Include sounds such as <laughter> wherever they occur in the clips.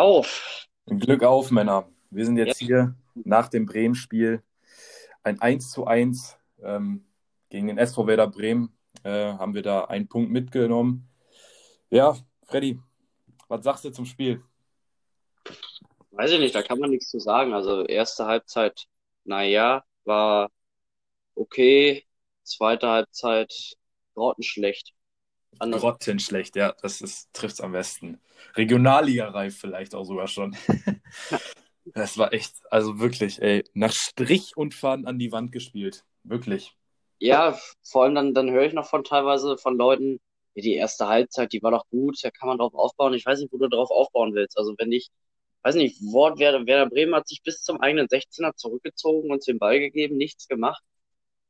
auf. Glück auf, Männer. Wir sind jetzt ja. hier nach dem Bremen-Spiel. Ein 1 zu 1 ähm, gegen den SV Werder Bremen. Äh, haben wir da einen Punkt mitgenommen. Ja, Freddy, was sagst du zum Spiel? Weiß ich nicht, da kann man nichts zu sagen. Also erste Halbzeit, naja, war okay. Zweite Halbzeit grottenschlecht. Anders. Grottenschlecht, ja, das trifft es am besten. Regionalliga-reif vielleicht auch sogar schon. <laughs> das war echt, also wirklich, ey, nach Strich und Faden an die Wand gespielt. Wirklich. Ja, vor allem dann, dann höre ich noch von teilweise von Leuten, die erste Halbzeit, die war doch gut, da kann man drauf aufbauen. Ich weiß nicht, wo du drauf aufbauen willst. Also wenn ich, weiß nicht, Wort Werder, Werder Bremen hat sich bis zum eigenen 16er zurückgezogen und den Ball gegeben, nichts gemacht.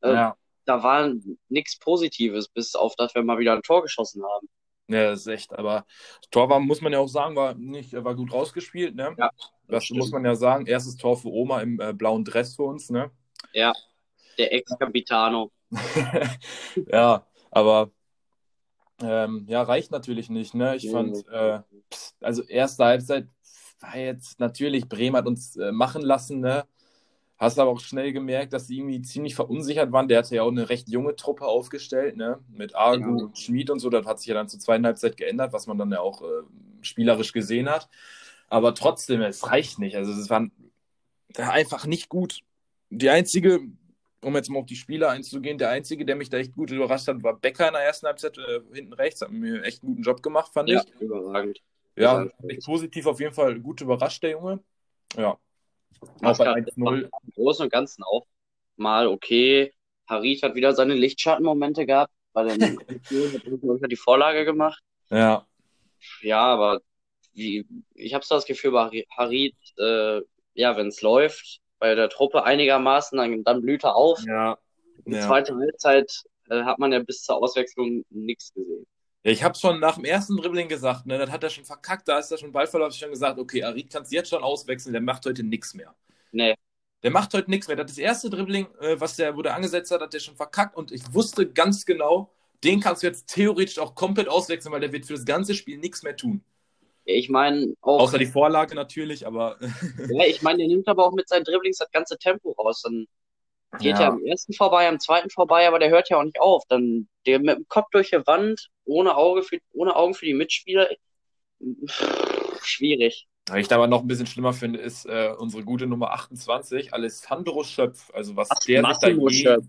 Äh, ja. Da war nichts Positives, bis auf dass wir mal wieder ein Tor geschossen haben. Ja, das ist echt, aber Tor war, muss man ja auch sagen, war nicht, war gut rausgespielt, ne? Ja. Das, das muss man ja sagen. Erstes Tor für Oma im äh, blauen Dress für uns, ne? Ja, der Ex-Capitano. <laughs> ja, aber ähm, ja, reicht natürlich nicht, ne? Ich fand, äh, also erste Halbzeit war jetzt natürlich, Bremen hat uns äh, machen lassen, ne? Hast aber auch schnell gemerkt, dass sie irgendwie ziemlich verunsichert waren. Der hatte ja auch eine recht junge Truppe aufgestellt, ne? Mit Argu ja. und Schmid und so. Das hat sich ja dann zur zweiten Halbzeit geändert, was man dann ja auch äh, spielerisch gesehen hat. Aber trotzdem, es reicht nicht. Also es war einfach nicht gut. Die einzige, um jetzt mal auf die Spieler einzugehen, der einzige, der mich da echt gut überrascht hat, war Becker in der ersten Halbzeit äh, hinten rechts. Hat mir echt einen guten Job gemacht, fand ja, ich. Überragend. Ja, echt positiv auf jeden Fall gut überrascht, der Junge. Ja, auch bei 1-0. Im Großen und Ganzen auch mal okay. Harit hat wieder seine Lichtschattenmomente gehabt, weil er <laughs> hat die Vorlage gemacht. Ja. Ja, aber wie, ich habe so das Gefühl, bei Harit, äh, ja, wenn es läuft, bei der Truppe einigermaßen, dann, dann blüht er auf. Ja. Die ja. zweite Halbzeit äh, hat man ja bis zur Auswechslung nichts gesehen. Ja, ich habe schon nach dem ersten Dribbling gesagt, ne, das hat er schon verkackt, da ist er schon Ballverlauf, ich schon gesagt, okay, Arid kannst jetzt schon auswechseln, der macht heute nichts mehr. Nee. Der macht heute nichts mehr. Das, das erste Dribbling, äh, was der, wo der angesetzt hat, hat der schon verkackt und ich wusste ganz genau, den kannst du jetzt theoretisch auch komplett auswechseln, weil der wird für das ganze Spiel nichts mehr tun. Ich meine auch. Außer die Vorlage natürlich, aber. ja, ich meine, der nimmt aber auch mit seinen Dribblings das ganze Tempo raus. Dann geht ja. er am ersten vorbei, am zweiten vorbei, aber der hört ja auch nicht auf. Dann der mit dem Kopf durch die Wand, ohne, Auge für, ohne Augen für die Mitspieler. Schwierig. Was ich da aber noch ein bisschen schlimmer finde, ist äh, unsere gute Nummer 28, Alessandro Schöpf. Also was Ach, der Massimo sich da je...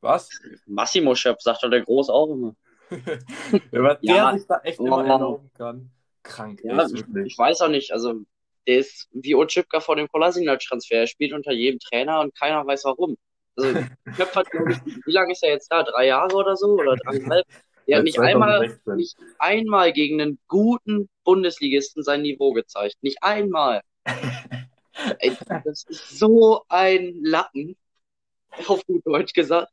Was? Massimo Schöpf, sagt doch der Groß auch immer. <laughs> ja, was ja, der sich da echt oh, immer erlauben kann. Krank, ja, ist wirklich. Ich weiß auch nicht, also der ist wie Otschipka vor dem Kolasinac-Transfer. Er spielt unter jedem Trainer und keiner weiß warum. Also, <laughs> Köpf hat, glaube ich, wie lange ist er jetzt da? Drei Jahre oder so? Oder dreieinhalb? Er hat nicht einmal, nicht einmal gegen einen guten Bundesligisten sein Niveau gezeigt. Nicht einmal. Ey, das ist so ein Lappen. Auf gut Deutsch gesagt.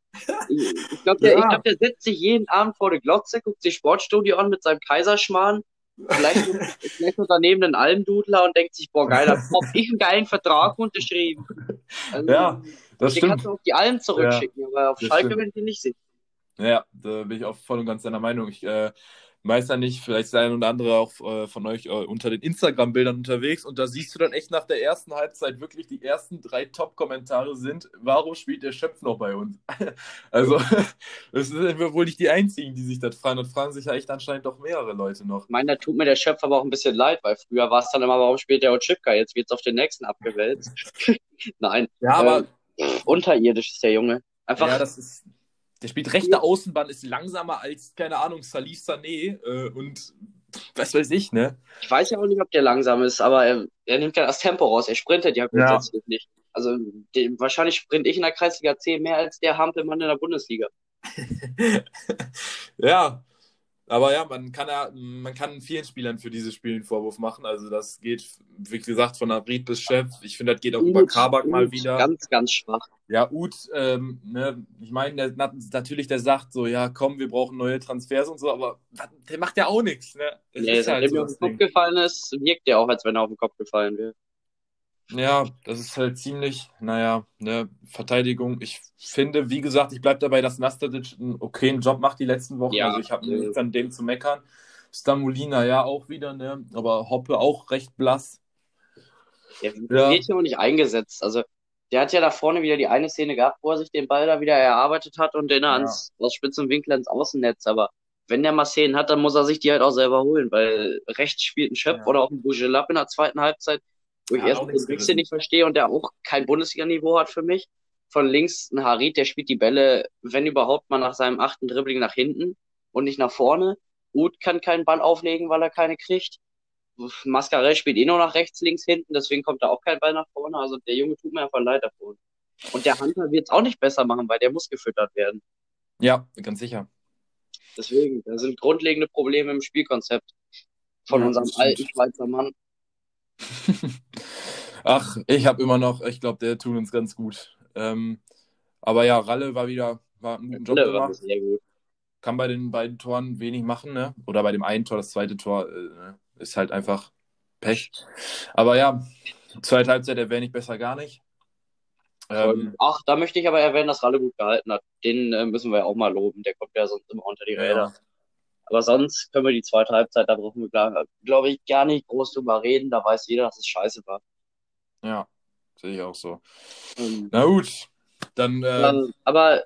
Ich glaube, der, ja. glaub, der setzt sich jeden Abend vor der Glotze, guckt sich Sportstudio an mit seinem Kaiserschmarrn Vielleicht, vielleicht noch daneben einen Almdudler und denkt sich, boah, geil, da <laughs> hab ich einen geilen Vertrag unterschrieben. Also, ja, das stimmt. Den kannst du auf die Alm zurückschicken, ja, aber auf Schalke ich die nicht sehen. Ja, da bin ich auch voll und ganz deiner Meinung. Ich äh, weiß ja nicht, vielleicht ist ein oder andere auch äh, von euch äh, unter den Instagram-Bildern unterwegs und da siehst du dann echt nach der ersten Halbzeit wirklich die ersten drei Top-Kommentare sind, warum spielt der Schöpf noch bei uns? <laughs> also, <laughs> das sind wir wohl nicht die einzigen, die sich das fragen und fragen sich ja echt anscheinend doch mehrere Leute noch. Ich meine, da tut mir der Schöpf aber auch ein bisschen leid, weil früher war es dann immer, warum spielt der Ochipka? Jetzt wird es auf den nächsten abgewälzt. <laughs> Nein. Ja, aber. Äh, unterirdisch ist der Junge. Einfach. Ja, das ist der spielt rechte Außenbahn, ist langsamer als, keine Ahnung, Salif Sané äh, und was weiß ich, ne? Ich weiß ja auch nicht, ob der langsam ist, aber er, er nimmt ja das Tempo raus. Er sprintet ja grundsätzlich ja. nicht. Also den, wahrscheinlich sprint ich in der Kreisliga C mehr als der Hampelmann in der Bundesliga. <laughs> ja, aber ja, man kann ja, man kann vielen Spielern für dieses Spiel einen Vorwurf machen. Also das geht, wie gesagt, von Abrid bis Chef. Ich finde, das geht auch Ut, über Kabak mal wieder. Ganz, ganz schwach. Ja, Ut, ähm, ne, ich meine, natürlich, der sagt so, ja, komm, wir brauchen neue Transfers und so, aber der macht ja auch nichts. Ne? Das nee, seitdem halt so er auf den Kopf gefallen ist, wirkt der auch, als wenn er auf den Kopf gefallen wäre. Ja, das ist halt ziemlich, naja, ne, Verteidigung. Ich finde, wie gesagt, ich bleibe dabei, dass Nastadic einen okayen Job macht die letzten Wochen. Ja, also ich habe nichts an dem zu meckern. Stamulina ja auch wieder, ne? Aber Hoppe auch recht blass. Der ja. wird ja auch nicht eingesetzt. Also, der hat ja da vorne wieder die eine Szene gehabt, wo er sich den Ball da wieder erarbeitet hat und den ja. ans, aus spitzem Winkel ins Außennetz. Aber wenn der mal Szenen hat, dann muss er sich die halt auch selber holen, weil rechts spielt ein Schöpf ja. oder auch ein Bougelab in der zweiten Halbzeit, wo ich erst den Wechsel nicht verstehe und der auch kein Bundesliga-Niveau hat für mich. Von links ein Harit, der spielt die Bälle, wenn überhaupt mal nach seinem achten Dribbling nach hinten und nicht nach vorne. Uth kann keinen Ball auflegen, weil er keine kriegt. Mascarell spielt eh nur nach rechts, links, hinten, deswegen kommt da auch kein Ball nach vorne. Also der Junge tut mir einfach leid davon. Und der Hunter wird es auch nicht besser machen, weil der muss gefüttert werden. Ja, ganz sicher. Deswegen, da sind grundlegende Probleme im Spielkonzept von ja, unserem alten Schweizer Mann. <laughs> Ach, ich habe immer noch, ich glaube, der tut uns ganz gut. Ähm, aber ja, Ralle war wieder, war einen guten Job Ralle gemacht. War sehr gut. Kann bei den beiden Toren wenig machen, ne? Oder bei dem einen Tor, das zweite Tor, äh, ist halt einfach Pech. Aber ja, zweite Halbzeit erwähne ich besser gar nicht. Ähm, Ach, da möchte ich aber erwähnen, dass Ralle gut gehalten hat. Den äh, müssen wir ja auch mal loben. Der kommt ja sonst immer unter die Räder. Ja. Aber sonst können wir die zweite Halbzeit, da brauchen wir, glaube ich, gar nicht groß drüber reden. Da weiß jeder, dass es scheiße war. Ja, sehe ich auch so. Ähm, Na gut, dann. Äh... Ähm, aber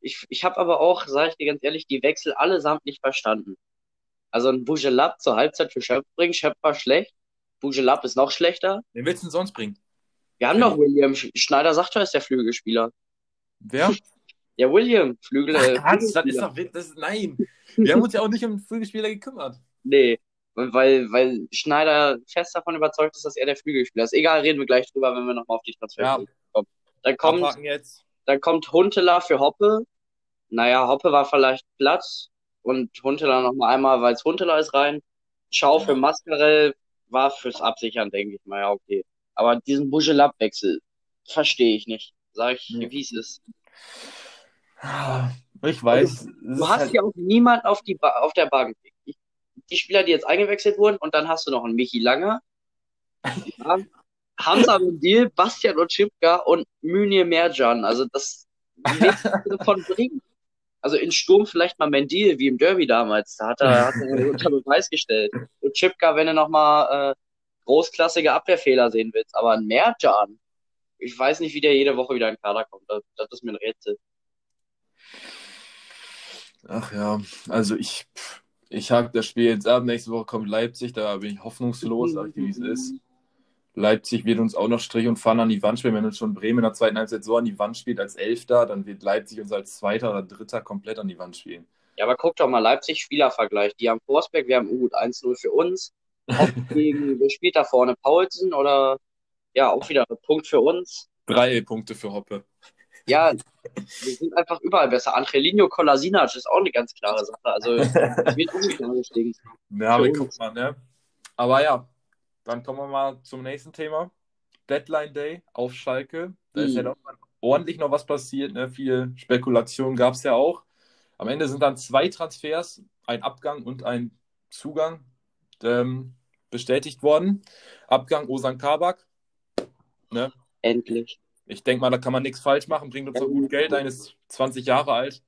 ich, ich habe aber auch, sage ich dir ganz ehrlich, die Wechsel allesamt nicht verstanden. Also ein Bougelab zur Halbzeit für Schöpf bringen. Schöpf war schlecht. Bougelab ist noch schlechter. Wen willst du denn sonst bringen? Wir haben doch William. Schneider sagt er ist der Flügelspieler. Wer? <laughs> Ja, William, Flügel. Ach, Quatsch, das ist doch, das ist, nein. Wir haben uns ja auch nicht um Flügelspieler gekümmert. Nee, weil, weil Schneider fest davon überzeugt ist, dass er der Flügelspieler ist. Egal, reden wir gleich drüber, wenn wir nochmal auf die Transfer ja. kommen. Dann kommt, jetzt. dann kommt Huntela für Hoppe. Naja, Hoppe war vielleicht platt und Huntela nochmal einmal, weil es Huntela ist, rein. Schau für Mascarell war fürs Absichern, denke ich mal, ja, okay. Aber diesen Bugelab-Wechsel verstehe ich nicht. Sag ich, ja. wie es ist. Ich weiß. Also, du hast halt... ja auch niemand auf, die ba auf der Bank. Die Spieler, die jetzt eingewechselt wurden, und dann hast du noch einen Michi Langer, Hamza Mendil, Bastian Otschipka und Münir Merjan. Also das von bringen. Also in Sturm vielleicht mal Mendil, wie im Derby damals. Da hat er, hat er unter Beweis gestellt. Und Chipka, wenn er nochmal äh, großklassige Abwehrfehler sehen willst. Aber ein Merjan, ich weiß nicht, wie der jede Woche wieder in den Kader kommt. Das, das ist mir ein Rätsel. Ach ja, also ich, ich hake das Spiel jetzt ab. Nächste Woche kommt Leipzig, da bin ich hoffnungslos, sag ich, wie es ist. Leipzig wird uns auch noch Strich und Pfanne an die Wand spielen. Wenn uns schon Bremen in der zweiten Halbzeit so an die Wand spielt als Elfter, dann wird Leipzig uns als Zweiter oder Dritter komplett an die Wand spielen. Ja, aber guck doch mal, Leipzig-Spielervergleich. Die haben Forsberg, wir haben gut 1-0 für uns. <laughs> gegen, wer spielt da vorne? Paulsen oder ja, auch wieder ein Punkt für uns. Drei Punkte für Hoppe. Ja, wir sind einfach überall besser. Angelino Kolasinac ist auch eine ganz klare Sache. Also, <laughs> es wird nicht gestiegen. Ja, aber guck mal, ne? Aber ja, dann kommen wir mal zum nächsten Thema. Deadline Day auf Schalke. Da mhm. ist ja noch ordentlich noch was passiert. Ne? Viel Spekulation gab es ja auch. Am Ende sind dann zwei Transfers, ein Abgang und ein Zugang ähm, bestätigt worden. Abgang Osan Kabak. Ne? Endlich. Ich denke mal, da kann man nichts falsch machen, bringt uns so gut Geld ein, ist 20 Jahre alt.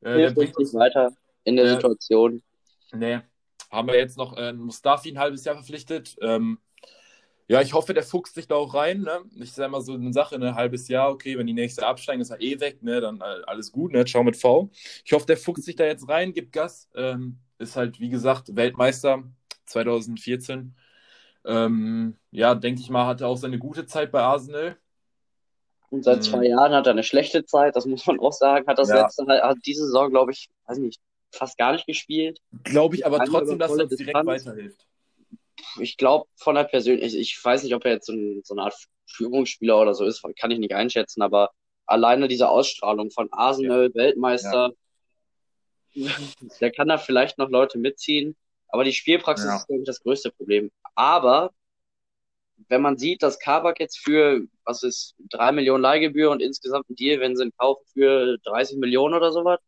Äh, Hilft uns nicht weiter in der äh, Situation. Nee. Haben wir jetzt noch äh, Mustafi ein halbes Jahr verpflichtet. Ähm, ja, ich hoffe, der fuchst sich da auch rein. Ne? Ich sage mal so eine Sache, ein ne? halbes Jahr, okay, wenn die nächste absteigen, ist er eh weg, ne? dann äh, alles gut, ne? Schau mit V. Ich hoffe, der fuchst sich da jetzt rein, gibt Gas. Ähm, ist halt, wie gesagt, Weltmeister 2014. Ähm, ja, denke ich mal, hatte auch seine gute Zeit bei Arsenal. Und seit mhm. zwei Jahren hat er eine schlechte Zeit, das muss man auch sagen. Hat das ja. letzte, hat diese Saison, glaube ich, weiß nicht, fast gar nicht gespielt. Glaube ich aber trotzdem, dass er direkt Distanz. weiterhilft. Ich glaube von der Persönlichkeit, ich, weiß nicht, ob er jetzt so, ein, so eine Art Führungsspieler oder so ist, kann ich nicht einschätzen, aber alleine diese Ausstrahlung von Arsenal, ja. Weltmeister, ja. der kann da vielleicht noch Leute mitziehen. Aber die Spielpraxis ist, glaube ich, das größte Problem. Aber wenn man sieht, dass Kabak jetzt für, was ist, drei Millionen Leihgebühr und insgesamt ein Deal, wenn sie ihn kaufen für 30 Millionen oder sowas,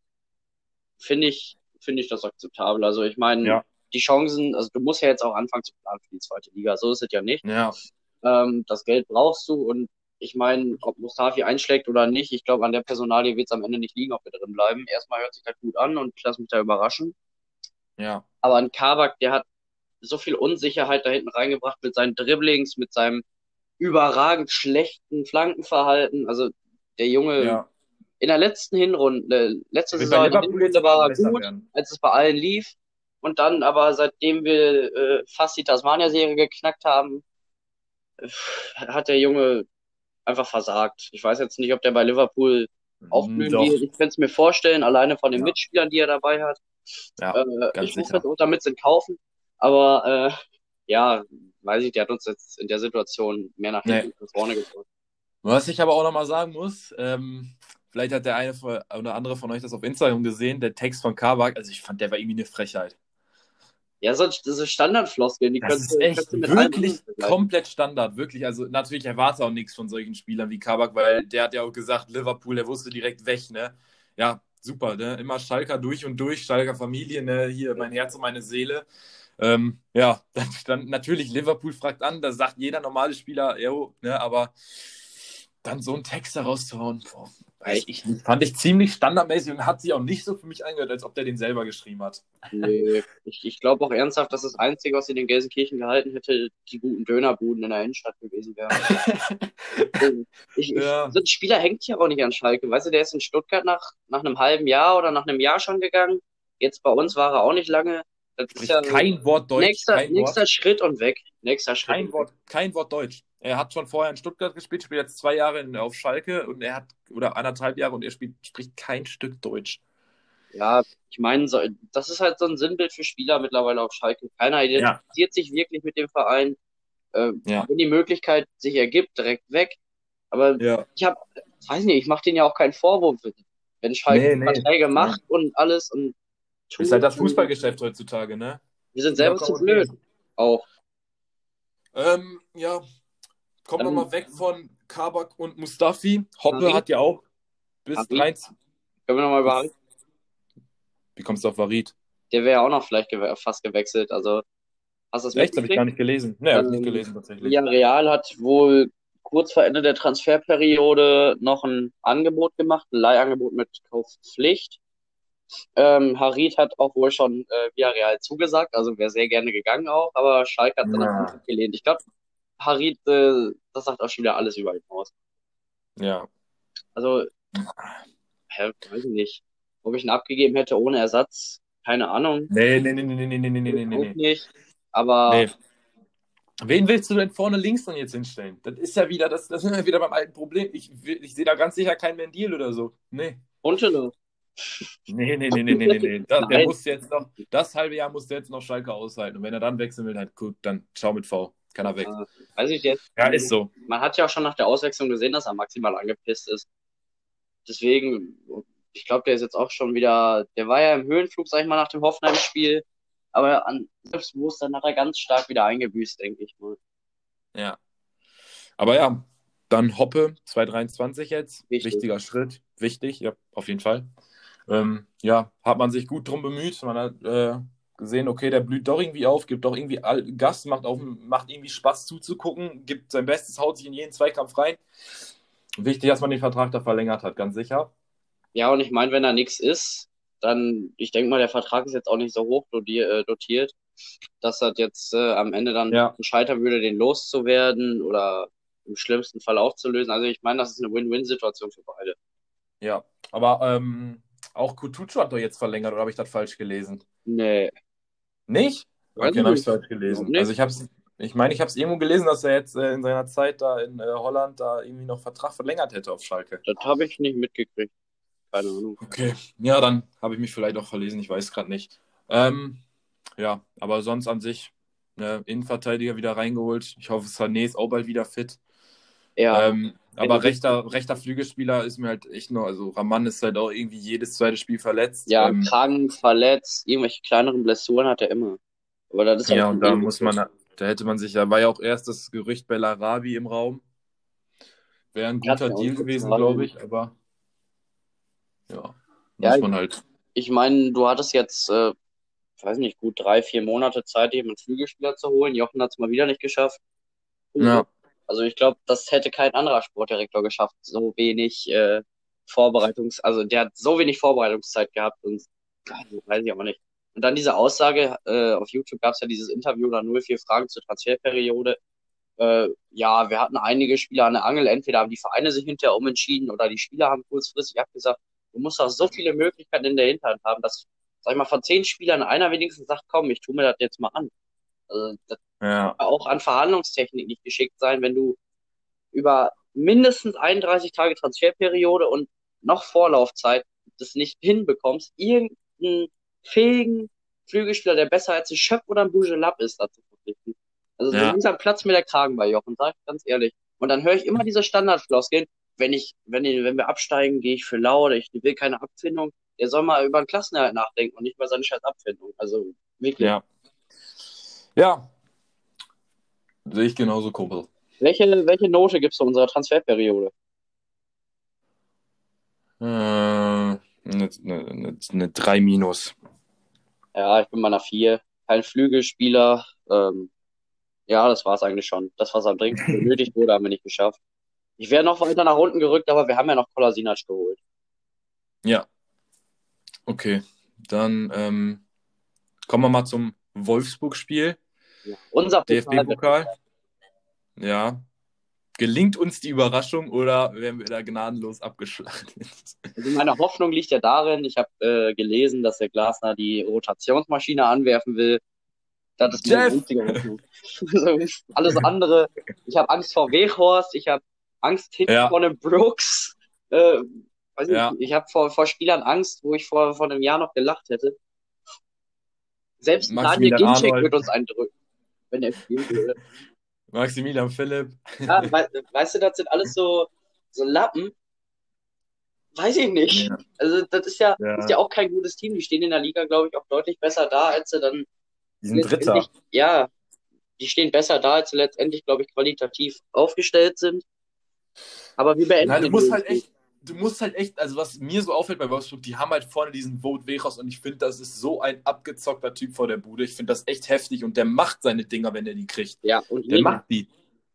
finde ich, finde ich das akzeptabel. Also ich meine, ja. die Chancen, also du musst ja jetzt auch anfangen zu planen für die zweite Liga. So ist es ja nicht. Ja. Ähm, das Geld brauchst du und ich meine, ob Mustafi einschlägt oder nicht, ich glaube, an der Personalie wird es am Ende nicht liegen, ob wir drin bleiben. Erstmal hört sich das gut an und ich lasse mich da überraschen. Ja. Aber ein Kabak, der hat so viel Unsicherheit da hinten reingebracht mit seinen Dribblings, mit seinem überragend schlechten Flankenverhalten. Also der Junge Ja. in der letzten Hinrunde, letzte Wird Saison in der Hinrunde war er gut, werden. als es bei allen lief. Und dann aber, seitdem wir äh, fast die Tasmania-Serie geknackt haben, äh, hat der Junge einfach versagt. Ich weiß jetzt nicht, ob der bei Liverpool aufblühen Doch. wird. Ich könnte es mir vorstellen, alleine von den Ja. Mitspielern, die er dabei hat. Ja, Äh, ich muss sicher. das auch damit sind kaufen. Aber äh, ja, weiß ich, der hat uns jetzt in der Situation mehr nach hinten Nee. als vorne gebracht. Was ich aber auch nochmal sagen muss, ähm, vielleicht hat der eine oder andere von euch das auf Instagram gesehen, der Text von Kabak, also ich fand, der war irgendwie eine Frechheit. Ja, so, diese Standardfloskeln, die du- echt könntest du wirklich komplett Standard, wirklich. Also natürlich erwarte auch nichts von solchen Spielern wie Kabak, weil der hat ja auch gesagt, Liverpool, der wusste direkt weg, ne? Ja, super, ne? Immer Schalker durch und durch, Schalker Familie, ne? Hier mein Herz und meine Seele. Ähm, ja, <laughs> dann stand natürlich Liverpool fragt an, da sagt jeder normale Spieler, jo, ne? Aber dann so einen Text da rauszuhauen, boah, weiß ich. Fand ich ziemlich standardmäßig und hat sich auch nicht so für mich angehört, als ob der den selber geschrieben hat. Nee, ich, ich glaube auch ernsthaft, dass das Einzige, was in den Gelsenkirchen gehalten hätte, die guten Dönerbuden in der Innenstadt gewesen wären. <laughs> ich, ich, Ja. So ein Spieler hängt ja auch nicht an Schalke. Weißt du, der ist in Stuttgart nach, nach einem halben Jahr oder nach einem Jahr schon gegangen. Jetzt bei uns war er auch nicht lange. Das ist Spricht ja kein Wort Deutsch, nächster, kein Wort. nächster Schritt und weg. Nächster Schritt. Kein und Wort, kein Wort Deutsch. Er hat schon vorher in Stuttgart gespielt, spielt jetzt zwei Jahre in, auf Schalke und er hat, oder anderthalb Jahre und er spielt, spricht kein Stück Deutsch. Ja, ich meine, so, das ist halt so ein Sinnbild für Spieler mittlerweile auf Schalke. Keiner identifiziert sich wirklich mit dem Verein. Äh, Ja. Wenn die Möglichkeit sich ergibt, direkt weg. Aber Ja. ich habe, weiß nicht, ich mache denen ja auch keinen Vorwurf, wenn Schalke Nee, nee. Verträge macht und alles und. Ist halt das Fußballgeschäft heutzutage, ne? Wir sind selber zu blöd. Auch. Ähm, ja, kommen wir mal weg von Kabak und Mustafi. Hoppe Harit. hat ja auch bis Harit. 13. Können wir nochmal über Harit? Wie kommst du auf Varid? Der wäre ja auch noch vielleicht gewe fast gewechselt. Also, hast du das Echt? Habe ich gar nicht gelesen. Ne, habe ich Ähm, nicht gelesen tatsächlich. Ja, Real hat wohl kurz vor Ende der Transferperiode noch ein Angebot gemacht, ein Leihangebot mit Kaufpflicht. Ähm, Harit hat auch wohl schon äh, via Real zugesagt, also wäre sehr gerne gegangen auch, aber Schalke hat dann Ja. noch abgelehnt. Ich glaube, Harit, äh, das sagt auch schon wieder alles über ihn aus. Ja. Also, hä, weiß ich nicht. Ob ich ihn abgegeben hätte ohne Ersatz, keine Ahnung. Nee, nee, nee, nee, nee, nee, nee, nee, nee, nee, Auch nicht. Aber Nee. Wen willst du denn vorne links dann jetzt hinstellen? Das ist ja wieder, das, das sind wir wieder beim alten Problem. Ich, ich sehe da ganz sicher keinen Mendil oder so. Nee. Huntelaar. Nee, nee, nee, nee, nee, nee. <laughs> Das, der muss jetzt noch, das halbe Jahr muss der jetzt noch Schalke aushalten. Und wenn er dann wechseln will, dann gut, dann schau mit V. Kann er weg. Weiß ich jetzt. Ja, ist so. Man hat ja auch schon nach der Auswechslung gesehen, dass er maximal angepisst ist. Deswegen, ich glaube, der ist jetzt auch schon wieder, der war ja im Höhenflug, sag ich mal, nach dem Hoffenheim-Spiel, aber an Selbstbewusstsein hat er ganz stark wieder eingebüßt, denke ich mal. Ja. Aber ja, dann Hoppe, 223 jetzt. Wichtig. Wichtiger Schritt. Wichtig, ja, auf jeden Fall. Ähm, ja, hat man sich gut drum bemüht. Man hat äh, gesehen, okay, der blüht doch irgendwie auf, gibt doch irgendwie all, Gas, macht, auf, macht irgendwie Spaß zuzugucken, gibt sein Bestes, haut sich in jeden Zweikampf rein. Wichtig, dass man den Vertrag da verlängert hat, ganz sicher. Ja, und ich meine, wenn da nichts ist, dann, ich denke mal, der Vertrag ist jetzt auch nicht so hoch dotiert, äh, dotiert dass das jetzt äh, am Ende dann Ja. scheitern würde, den loszuwerden oder im schlimmsten Fall aufzulösen. Also ich meine, das ist eine Win-Win-Situation für beide. Ja, aber ähm, auch Kutucu hat doch jetzt verlängert, oder habe ich das falsch gelesen? Nee. Nicht? Weiß Okay, dann habe ich es falsch gelesen. Also ich habe es, ich meine, ich habe es irgendwo gelesen, dass er jetzt äh, in seiner Zeit da in äh, Holland da irgendwie noch Vertrag verlängert hätte auf Schalke. Das habe ich nicht mitgekriegt. Keine Ahnung. Okay, ja, dann habe ich mich vielleicht auch verlesen, ich weiß gerade nicht. Ähm, ja, aber sonst an sich, ne, Innenverteidiger wieder reingeholt. Ich hoffe, Sané ist auch bald wieder fit. Ja, Ähm, aber rechter, rechter Flügelspieler ist mir halt echt noch, also Raman ist halt auch irgendwie jedes zweite Spiel verletzt. ja, Ähm, krank, verletzt, irgendwelche kleineren Blessuren hat er immer. Aber das ist ja, halt und da muss man, da hätte man sich, da war ja auch erst das Gerücht Bellarabi im Raum. Wäre ein guter Deal gewesen, glaube ich, aber ja, Ja, muss man halt. Ich meine, du hattest jetzt, äh, weiß nicht, gut drei, vier Monate Zeit, eben einen Flügelspieler zu holen. Jochen hat es mal wieder nicht geschafft. Ja. Also ich glaube, das hätte kein anderer Sportdirektor geschafft, so wenig äh, Vorbereitungs, also der hat so wenig Vorbereitungszeit gehabt und also, weiß ich aber nicht. Und dann diese Aussage, äh, auf YouTube gab es ja dieses Interview oder 04 Fragen zur Transferperiode. Äh, ja, wir hatten einige Spieler an der Angel, entweder haben die Vereine sich hinterher umentschieden oder die Spieler haben kurzfristig abgesagt. Du musst auch so viele Möglichkeiten in der Hinterhand haben, dass, sag ich mal, von zehn Spielern einer wenigstens sagt, komm, ich tu mir das jetzt mal an. Also, das Ja, kann auch an Verhandlungstechnik nicht geschickt sein, wenn du über mindestens 31 Tage Transferperiode und noch Vorlaufzeit das nicht hinbekommst, irgendeinen fähigen Flügelspieler, der besser als ein Schöpf oder ein Bujelab ist, dazu verpflichten. Also so Ja. langsam platzt mir der Kragen bei Jochen, sag ich ganz ehrlich. Und dann höre ich immer diese Standardfloskeln, wenn ich, wenn, ich- wenn wir absteigen, gehe ich für lau oder ich will keine Abfindung. Der soll mal über den Klassenerhalt nachdenken und nicht über seine scheiß Abfindung. Also wirklich. ja. Ja. Sehe ich genauso, Kumpel. Welche, welche Note gibst du unserer Transferperiode? Äh, eine, eine, eine, eine 3 minus. Ja, ich bin bei einer 4. Kein Flügelspieler. Ähm, ja, das war's eigentlich schon. Das, was am dringendsten <laughs> benötigt wurde, haben wir nicht geschafft. Ich wäre noch weiter nach unten gerückt, aber wir haben ja noch Kolasinac geholt. Ja. Okay. Dann ähm, kommen wir mal zum Wolfsburg-Spiel. Unser DFB-Pokal. Ja. Gelingt uns die Überraschung oder werden wir da gnadenlos abgeschlachtet? Also meine Hoffnung liegt ja darin, ich habe äh, gelesen, dass der Glasner die Rotationsmaschine anwerfen will. Das ist meine einzige Hoffnung. <laughs> Alles andere, ich habe Angst vor Weghorst, ich habe Angst hinten Ja. vor einem Brooks. Äh, weiß Ja. nicht, ich habe vor, vor Spielern Angst, wo ich vor, vor einem Jahr noch gelacht hätte. Selbst Daniel Ginczek wird uns eindrücken, wenn er spielen würde. Maximilian Philipp. Ja, we weißt du, das sind alles so, so Lappen. Weiß ich nicht. Ja. Also, das ist ja, Ja. ist ja auch kein gutes Team. Die stehen in der Liga, glaube ich, auch deutlich besser da, als sie dann Die sind Dritter. letztendlich, ja, die stehen besser da, als sie letztendlich, glaube ich, qualitativ aufgestellt sind. Aber wir beenden Nein, du musst halt echt, du musst halt echt, also was mir so auffällt bei Wolfsburg, die haben halt vorne diesen Vote Wechos und ich finde, das ist so ein abgezockter Typ vor der Bude. Ich finde das echt heftig und der macht seine Dinger, wenn er die kriegt. Ja, und Der macht die.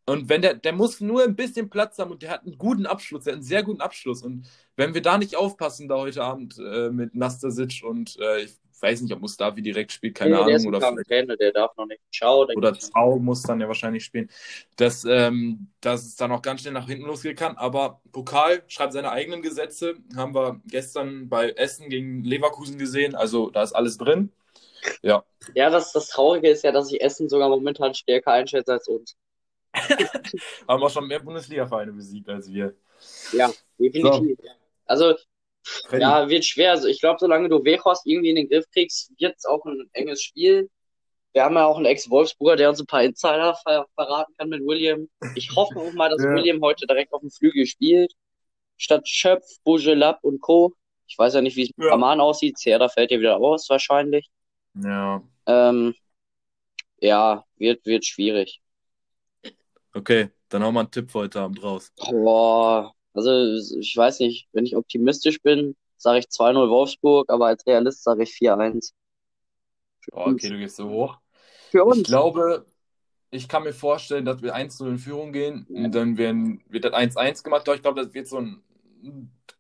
Und wenn der, der muss nur ein bisschen Platz haben und der hat einen guten Abschluss, der hat einen sehr guten Abschluss. Und wenn wir da nicht aufpassen, da heute Abend äh, mit Nastasic und äh, ich weiß nicht, ob Mustafi direkt spielt, keine nee, der ist Ahnung, oder Quarantäne, der darf noch nicht. Ciao, oder. Zau muss dann ja wahrscheinlich spielen, dass, ähm, dass es dann auch ganz schnell nach hinten losgehen kann. Aber Pokal schreibt seine eigenen Gesetze. Haben wir gestern bei Essen gegen Leverkusen gesehen. Also da ist alles drin. Ja. Ja, das, das Traurige ist ja, dass ich Essen sogar momentan stärker einschätze als uns. <laughs> Haben auch schon mehr Bundesliga-Vereine besiegt als wir. Ja, definitiv. Also, Freddy. Ja, wird schwer. Also, ich glaube, solange du Weghorst irgendwie in den Griff kriegst, wird es auch ein enges Spiel. Wir haben ja auch einen Ex-Wolfsburger, der uns ein paar Insider ver verraten kann mit William. Ich hoffe auch mal, dass <laughs> Ja. William heute direkt auf dem Flügel spielt. Statt Schöpf, Bujelab und Co. Ich weiß ja nicht, wie es mit Ja. Raman aussieht. Serda fällt ja wieder aus, wahrscheinlich. Ja. Ähm, ja, wird, wird schwierig. Okay, dann hauen wir einen Tipp für heute Abend raus. Boah, also ich weiß nicht, wenn ich optimistisch bin, sage ich 2-0 Wolfsburg, aber als Realist sage ich 4-1. Für Oh, okay, du gehst so hoch. Für Ich uns. glaube, ich kann mir vorstellen, dass wir 1 in Führung gehen. Und dann werden, wird das 1-1 gemacht. Doch ich glaube, das wird so ein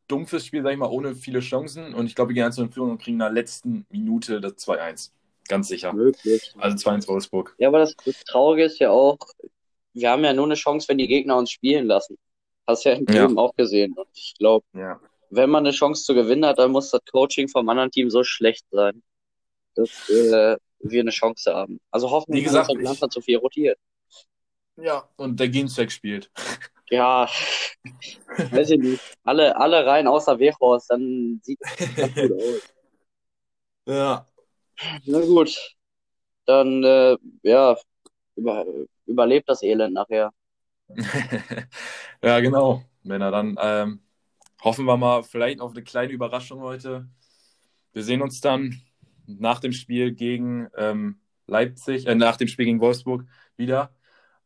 dumpfes Spiel, sag ich mal, ohne viele Chancen. Und ich glaube, wir gehen 1 in Führung und kriegen in der letzten Minute das 2-1. Ganz sicher. Möglich. Also 2-1 Wolfsburg. Ja, aber das, das Traurige ist ja auch, wir haben ja nur eine Chance, wenn die Gegner uns spielen lassen. Hast ja im Ja. Leben auch gesehen. Und ich glaube, Ja. wenn man eine Chance zu gewinnen hat, dann muss das Coaching vom anderen Team so schlecht sein, dass äh, wir eine Chance haben. Also hoffen Wie wir, gesagt, dass der Glanzer zu viel rotiert. Ja. Und der Ginzek spielt. <laughs> Ja, weiß ich nicht. Alle, alle rein außer Wechhorst, dann sieht das gut aus. <laughs> Ja. Na gut, dann äh, ja, über, überlebt das Elend nachher. <laughs> ja, genau. Männer, dann ähm, hoffen wir mal vielleicht auf eine kleine Überraschung heute. Wir sehen uns dann nach dem Spiel gegen ähm, Leipzig, äh, nach dem Spiel gegen Wolfsburg wieder.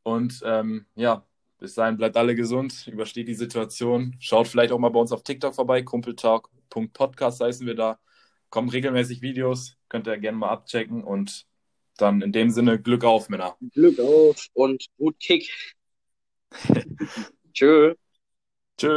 Und ähm, ja, bis dahin bleibt alle gesund, übersteht die Situation. Schaut vielleicht auch mal bei uns auf TikTok vorbei, kumpeltalk.podcast heißen wir da. Kommen regelmäßig Videos, könnt ihr gerne mal abchecken. Und dann in dem Sinne Glück auf, Männer. Glück auf und gut Kick. <laughs> Tschö. Tschö.